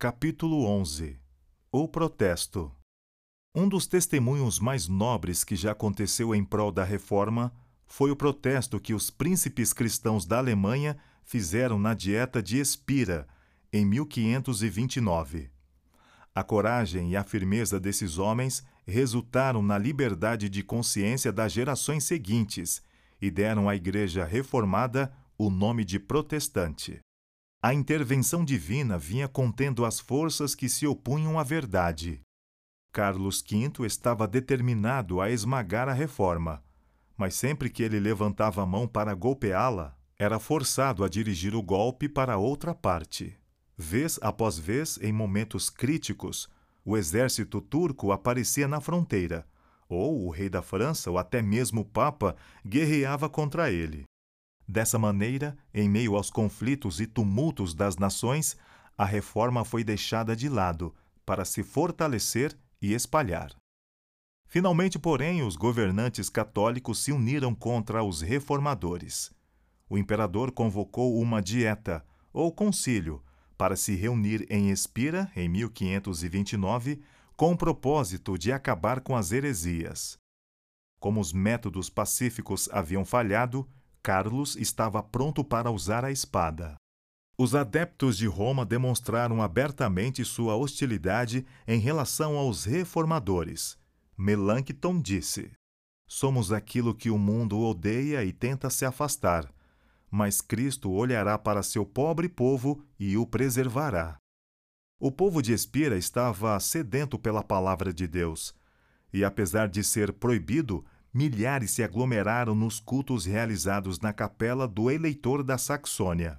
Capítulo 11 O protesto Um dos testemunhos mais nobres que já aconteceu em prol da reforma foi o protesto que os príncipes cristãos da Alemanha fizeram na Dieta de Espira, em 1529. A coragem e a firmeza desses homens resultaram na liberdade de consciência das gerações seguintes e deram à Igreja Reformada o nome de protestante. A intervenção divina vinha contendo as forças que se opunham à verdade. Carlos V estava determinado a esmagar a reforma, mas sempre que ele levantava a mão para golpeá-la, era forçado a dirigir o golpe para outra parte. Vez após vez, em momentos críticos, o exército turco aparecia na fronteira, ou o rei da França, ou até mesmo o Papa, guerreava contra ele. Dessa maneira, em meio aos conflitos e tumultos das nações, a reforma foi deixada de lado para se fortalecer e espalhar. Finalmente, porém, os governantes católicos se uniram contra os reformadores. O imperador convocou uma dieta, ou concílio, para se reunir em Espira, em 1529, com o propósito de acabar com as heresias. Como os métodos pacíficos haviam falhado, Carlos estava pronto para usar a espada. Os adeptos de Roma demonstraram abertamente sua hostilidade em relação aos reformadores. Melancton disse: Somos aquilo que o mundo odeia e tenta se afastar, mas Cristo olhará para seu pobre povo e o preservará. O povo de Espira estava sedento pela palavra de Deus, e apesar de ser proibido, milhares se aglomeraram nos cultos realizados na capela do eleitor da Saxônia.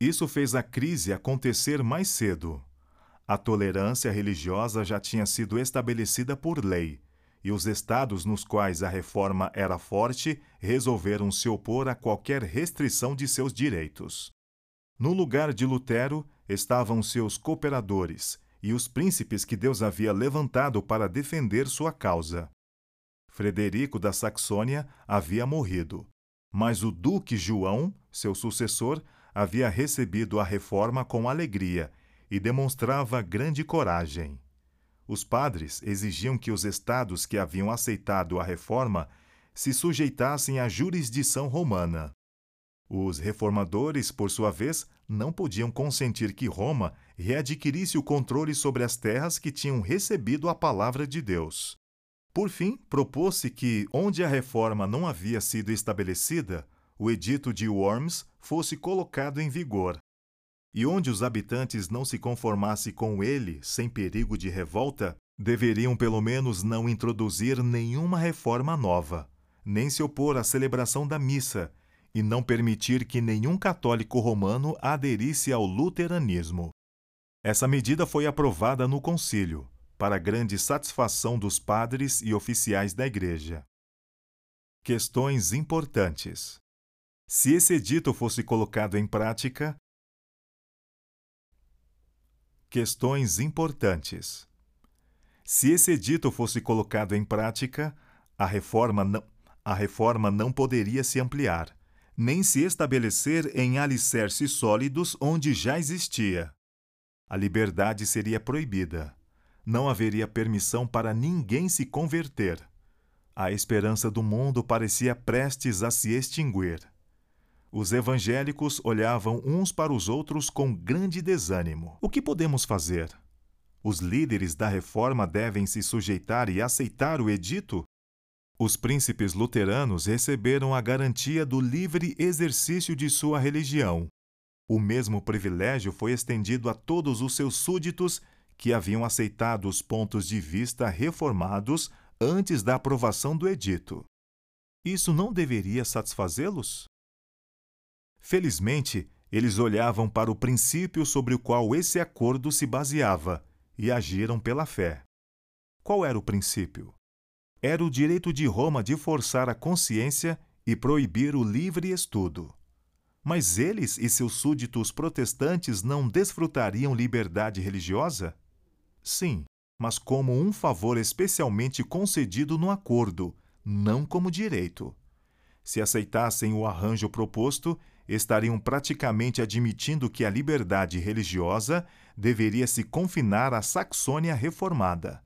Isso fez a crise acontecer mais cedo. A tolerância religiosa já tinha sido estabelecida por lei, e os estados nos quais a reforma era forte resolveram se opor a qualquer restrição de seus direitos. No lugar de Lutero estavam seus cooperadores e os príncipes que Deus havia levantado para defender sua causa. Frederico da Saxônia havia morrido, mas o Duque João, seu sucessor, havia recebido a reforma com alegria e demonstrava grande coragem. Os padres exigiam que os estados que haviam aceitado a reforma se sujeitassem à jurisdição romana. Os reformadores, por sua vez, não podiam consentir que Roma readquirisse o controle sobre as terras que tinham recebido a palavra de Deus. Por fim, propôs-se que, onde a reforma não havia sido estabelecida, o Edito de Worms fosse colocado em vigor. E onde os habitantes não se conformassem com ele, sem perigo de revolta, deveriam pelo menos não introduzir nenhuma reforma nova, nem se opor à celebração da missa, e não permitir que nenhum católico romano aderisse ao luteranismo. Essa medida foi aprovada no concílio, para grande satisfação dos padres e oficiais da Igreja. Questões importantes. Se esse edito fosse colocado em prática. Questões importantes. Se esse edito fosse colocado em prática, a reforma não, a reforma não poderia se ampliar, nem se estabelecer em alicerces sólidos onde já existia. A liberdade seria proibida não haveria permissão para ninguém se converter. A esperança do mundo parecia prestes a se extinguir. Os evangélicos olhavam uns para os outros com grande desânimo. O que podemos fazer? Os líderes da reforma devem se sujeitar e aceitar o edito? Os príncipes luteranos receberam a garantia do livre exercício de sua religião. O mesmo privilégio foi estendido a todos os seus súditos que haviam aceitado os pontos de vista reformados antes da aprovação do edito. Isso não deveria satisfazê-los? Felizmente, eles olhavam para o princípio sobre o qual esse acordo se baseava e agiram pela fé. Qual era o princípio? Era o direito de Roma de forçar a consciência e proibir o livre estudo. Mas eles e seus súditos protestantes não desfrutariam liberdade religiosa? Sim, mas como um favor especialmente concedido no acordo, não como direito. Se aceitassem o arranjo proposto, estariam praticamente admitindo que a liberdade religiosa deveria se confinar à Saxônia reformada.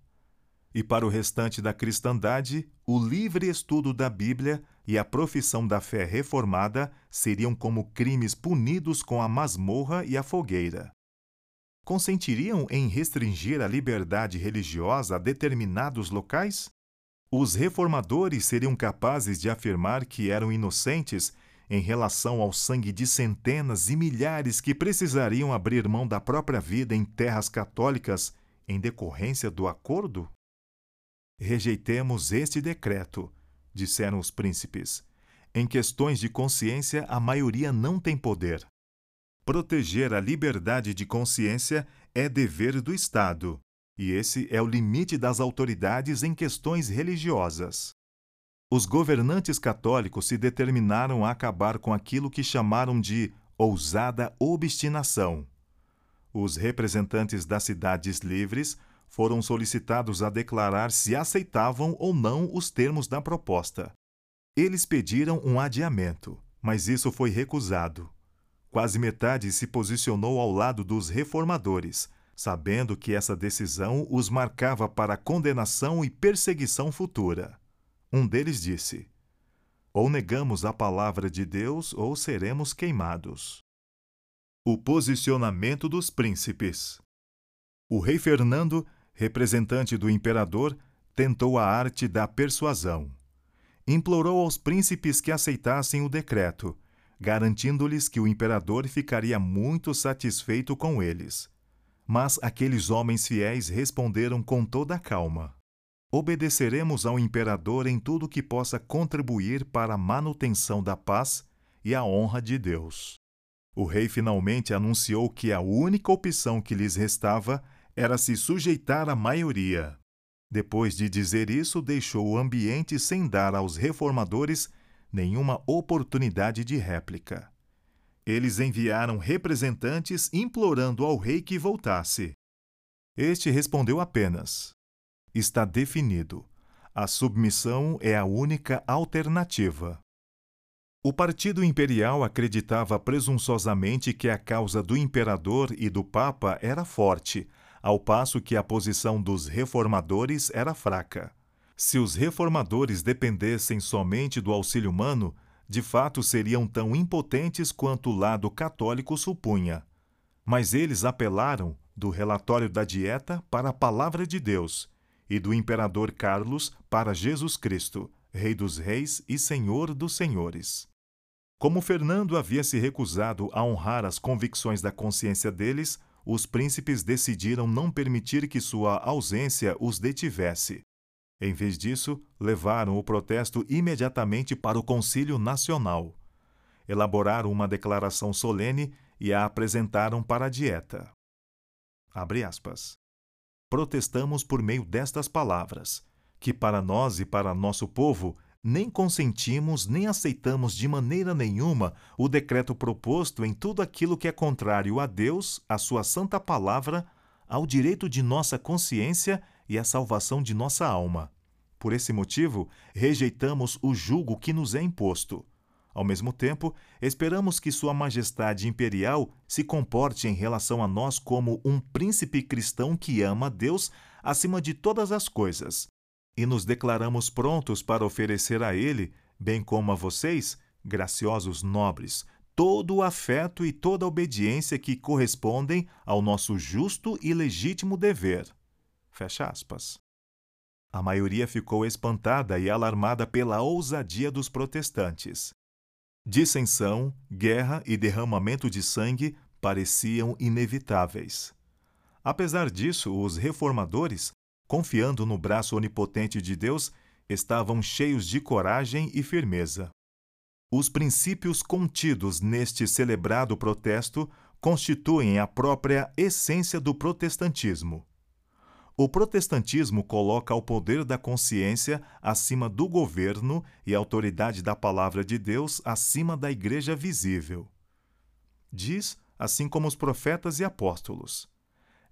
E para o restante da cristandade, o livre estudo da Bíblia e a profissão da fé reformada seriam como crimes punidos com a masmorra e a fogueira. Consentiriam em restringir a liberdade religiosa a determinados locais? Os reformadores seriam capazes de afirmar que eram inocentes em relação ao sangue de centenas e milhares que precisariam abrir mão da própria vida em terras católicas em decorrência do acordo? Rejeitemos este decreto, disseram os príncipes. Em questões de consciência, a maioria não tem poder. Proteger a liberdade de consciência é dever do Estado, e esse é o limite das autoridades em questões religiosas. Os governantes católicos se determinaram a acabar com aquilo que chamaram de ousada obstinação. Os representantes das cidades livres foram solicitados a declarar se aceitavam ou não os termos da proposta. Eles pediram um adiamento, mas isso foi recusado. Quase metade se posicionou ao lado dos reformadores, sabendo que essa decisão os marcava para condenação e perseguição futura. Um deles disse: Ou negamos a palavra de Deus ou seremos queimados. O posicionamento dos príncipes. O rei Fernando representante do imperador, tentou a arte da persuasão. Implorou aos príncipes que aceitassem o decreto, garantindo-lhes que o imperador ficaria muito satisfeito com eles. Mas aqueles homens fiéis responderam com toda a calma: Obedeceremos ao imperador em tudo que possa contribuir para a manutenção da paz e a honra de Deus. O rei finalmente anunciou que a única opção que lhes restava era se sujeitar à maioria. Depois de dizer isso, deixou o ambiente sem dar aos reformadores nenhuma oportunidade de réplica. Eles enviaram representantes implorando ao rei que voltasse. Este respondeu apenas: Está definido. A submissão é a única alternativa. O Partido Imperial acreditava presunçosamente que a causa do imperador e do Papa era forte, ao passo que a posição dos reformadores era fraca. Se os reformadores dependessem somente do auxílio humano, de fato seriam tão impotentes quanto o lado católico supunha. Mas eles apelaram do relatório da dieta para a palavra de Deus e do imperador Carlos para Jesus Cristo, Rei dos Reis e Senhor dos Senhores. Como Fernando havia se recusado a honrar as convicções da consciência deles, os príncipes decidiram não permitir que sua ausência os detivesse. Em vez disso, levaram o protesto imediatamente para o Concílio Nacional. Elaboraram uma declaração solene e a apresentaram para a Dieta. Protestamos por meio destas palavras, que para nós e para nosso povo nem consentimos nem aceitamos de maneira nenhuma o decreto proposto em tudo aquilo que é contrário a Deus, a Sua Santa Palavra, ao direito de nossa consciência e à salvação de nossa alma. Por esse motivo, rejeitamos o jugo que nos é imposto. Ao mesmo tempo, esperamos que Sua Majestade Imperial se comporte em relação a nós como um príncipe cristão que ama Deus acima de todas as coisas e nos declaramos prontos para oferecer a Ele, bem como a vocês, graciosos nobres, todo o afeto e toda a obediência que correspondem ao nosso justo e legítimo dever. Fecha aspas. A maioria ficou espantada e alarmada pela ousadia dos protestantes. Dissensão, guerra e derramamento de sangue pareciam inevitáveis. Apesar disso, os reformadores confiando no braço onipotente de Deus, estavam cheios de coragem e firmeza. Os princípios contidos neste celebrado protesto constituem a própria essência do protestantismo. O protestantismo coloca o poder da consciência acima do governo e a autoridade da palavra de Deus acima da igreja visível. Diz, assim como os profetas e apóstolos: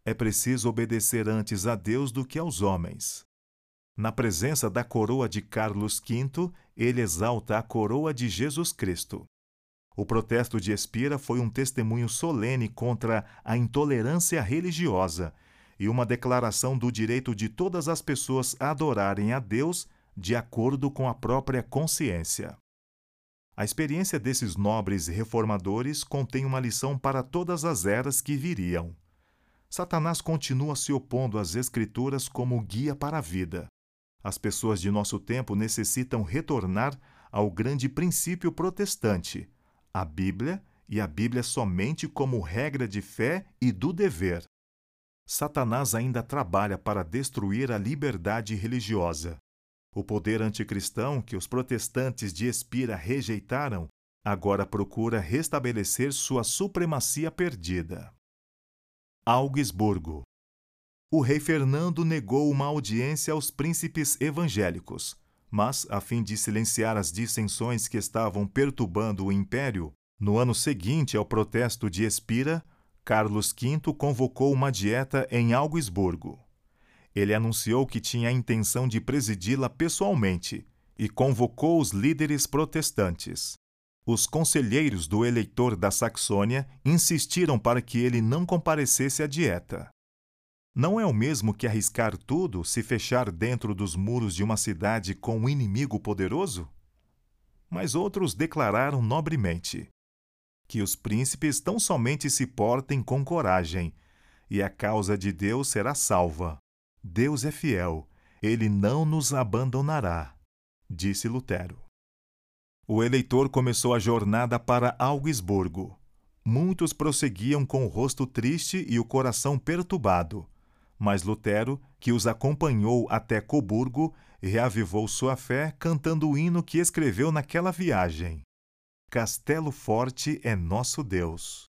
é preciso obedecer antes a Deus do que aos homens. Na presença da coroa de Carlos V, ele exalta a coroa de Jesus Cristo. O protesto de Espira foi um testemunho solene contra a intolerância religiosa e uma declaração do direito de todas as pessoas adorarem a Deus de acordo com a própria consciência. A experiência desses nobres reformadores contém uma lição para todas as eras que viriam. Satanás continua se opondo às Escrituras como guia para a vida. As pessoas de nosso tempo necessitam retornar ao grande princípio protestante, a Bíblia e a Bíblia somente como regra de fé e do dever. Satanás ainda trabalha para destruir a liberdade religiosa. O poder anticristão que os protestantes de Espira rejeitaram agora procura restabelecer sua supremacia perdida. Augsburgo. O rei Fernando negou uma audiência aos príncipes evangélicos, mas, a fim de silenciar as dissensões que estavam perturbando o império, no ano seguinte ao protesto de Espira, Carlos V convocou uma dieta em Augsburgo. Ele anunciou que tinha a intenção de presidi-la pessoalmente e convocou os líderes protestantes. Os conselheiros do eleitor da Saxônia insistiram para que ele não comparecesse à dieta. Não é o mesmo que arriscar tudo se fechar dentro dos muros de uma cidade com um inimigo poderoso? Mas outros declararam nobremente: que os príncipes tão somente se portem com coragem, e a causa de Deus será salva. Deus é fiel, ele não nos abandonará, disse Lutero. O eleitor começou a jornada para Augsburgo. Muitos prosseguiam com o rosto triste e o coração perturbado, mas Lutero, que os acompanhou até Coburgo, reavivou sua fé cantando o hino que escreveu naquela viagem. Castelo Forte é nosso Deus.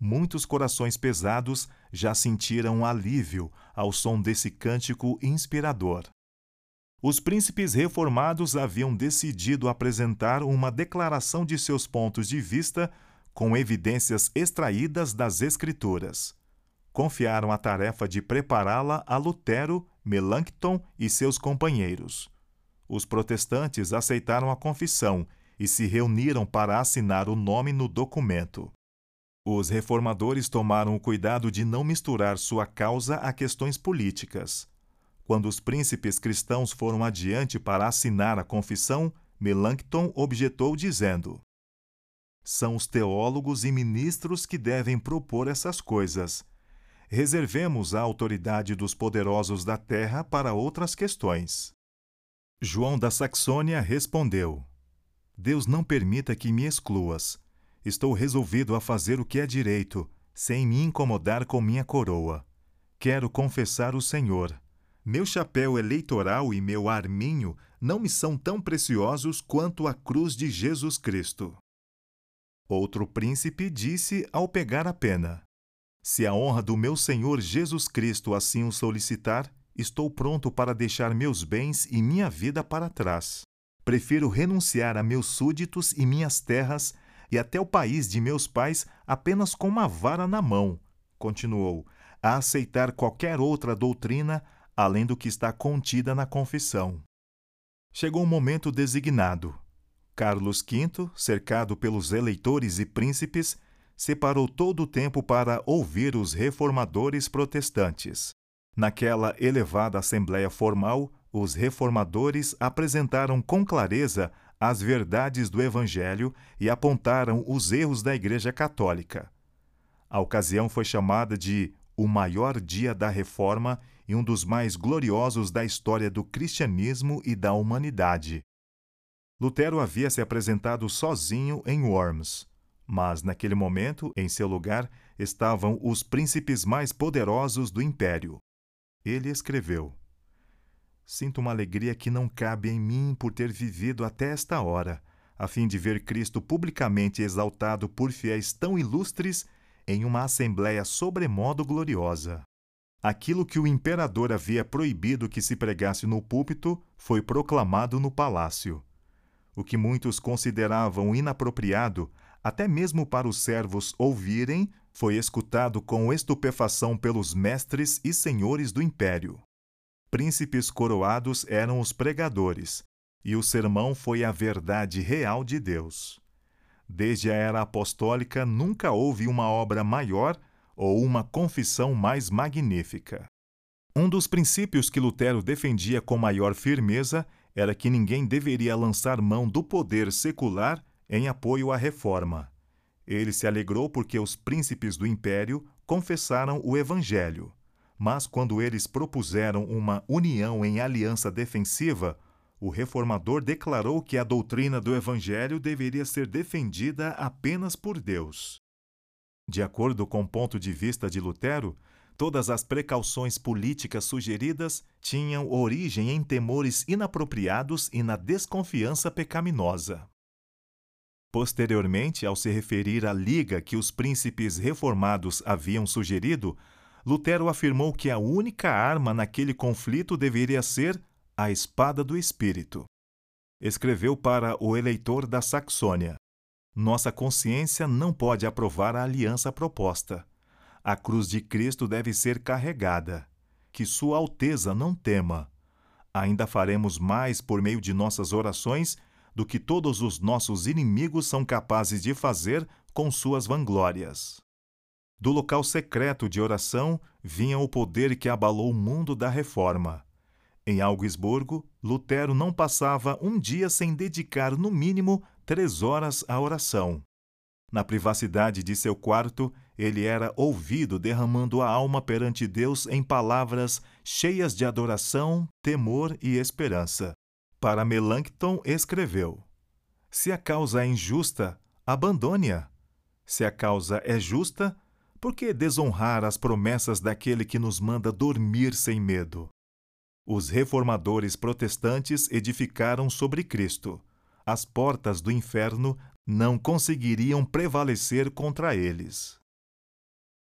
Muitos corações pesados já sentiram alívio ao som desse cântico inspirador. Os príncipes reformados haviam decidido apresentar uma declaração de seus pontos de vista com evidências extraídas das Escrituras. Confiaram a tarefa de prepará-la a Lutero, Melanchthon e seus companheiros. Os protestantes aceitaram a confissão e se reuniram para assinar o nome no documento. Os reformadores tomaram o cuidado de não misturar sua causa a questões políticas. Quando os príncipes cristãos foram adiante para assinar a confissão, Melanchthon objetou dizendo: São os teólogos e ministros que devem propor essas coisas. Reservemos a autoridade dos poderosos da terra para outras questões. João da Saxônia respondeu: Deus não permita que me excluas. Estou resolvido a fazer o que é direito, sem me incomodar com minha coroa. Quero confessar o Senhor. Meu chapéu eleitoral e meu arminho não me são tão preciosos quanto a cruz de Jesus Cristo. Outro príncipe disse ao pegar a pena: Se a honra do meu Senhor Jesus Cristo assim o solicitar, estou pronto para deixar meus bens e minha vida para trás. Prefiro renunciar a meus súditos e minhas terras e até o país de meus pais apenas com uma vara na mão, continuou, a aceitar qualquer outra doutrina além do que está contida na confissão. Chegou o momento designado. Carlos V, cercado pelos eleitores e príncipes, separou todo o tempo para ouvir os reformadores protestantes. Naquela elevada assembleia formal, os reformadores apresentaram com clareza as verdades do Evangelho e apontaram os erros da Igreja Católica. A ocasião foi chamada de o maior dia da Reforma e um dos mais gloriosos da história do cristianismo e da humanidade. Lutero havia se apresentado sozinho em Worms, mas naquele momento, em seu lugar, estavam os príncipes mais poderosos do império. Ele escreveu: Sinto uma alegria que não cabe em mim por ter vivido até esta hora, a fim de ver Cristo publicamente exaltado por fiéis tão ilustres em uma assembléia sobremodo gloriosa. Aquilo que o imperador havia proibido que se pregasse no púlpito foi proclamado no palácio. O que muitos consideravam inapropriado, até mesmo para os servos ouvirem, foi escutado com estupefação pelos mestres e senhores do império príncipes coroados eram os pregadores, e o sermão foi a verdade real de Deus. Desde a era apostólica nunca houve uma obra maior ou uma confissão mais magnífica. Um dos princípios que Lutero defendia com maior firmeza era que ninguém deveria lançar mão do poder secular em apoio à reforma. Ele se alegrou porque os príncipes do império confessaram o evangelho. Mas quando eles propuseram uma união em aliança defensiva, o reformador declarou que a doutrina do Evangelho deveria ser defendida apenas por Deus. De acordo com o ponto de vista de Lutero, todas as precauções políticas sugeridas tinham origem em temores inapropriados e na desconfiança pecaminosa. Posteriormente, ao se referir à liga que os príncipes reformados haviam sugerido, Lutero afirmou que a única arma naquele conflito deveria ser a espada do Espírito. Escreveu para o eleitor da Saxônia: Nossa consciência não pode aprovar a aliança proposta. A cruz de Cristo deve ser carregada. Que Sua Alteza não tema. Ainda faremos mais por meio de nossas orações do que todos os nossos inimigos são capazes de fazer com suas vanglórias. Do local secreto de oração vinha o poder que abalou o mundo da reforma. Em Augsburgo, Lutero não passava um dia sem dedicar no mínimo três horas à oração. Na privacidade de seu quarto, ele era ouvido derramando a alma perante Deus em palavras cheias de adoração, temor e esperança. Para Melanchthon escreveu: Se a causa é injusta, abandone-a. Se a causa é justa, por que desonrar as promessas daquele que nos manda dormir sem medo? Os reformadores protestantes edificaram sobre Cristo. As portas do inferno não conseguiriam prevalecer contra eles.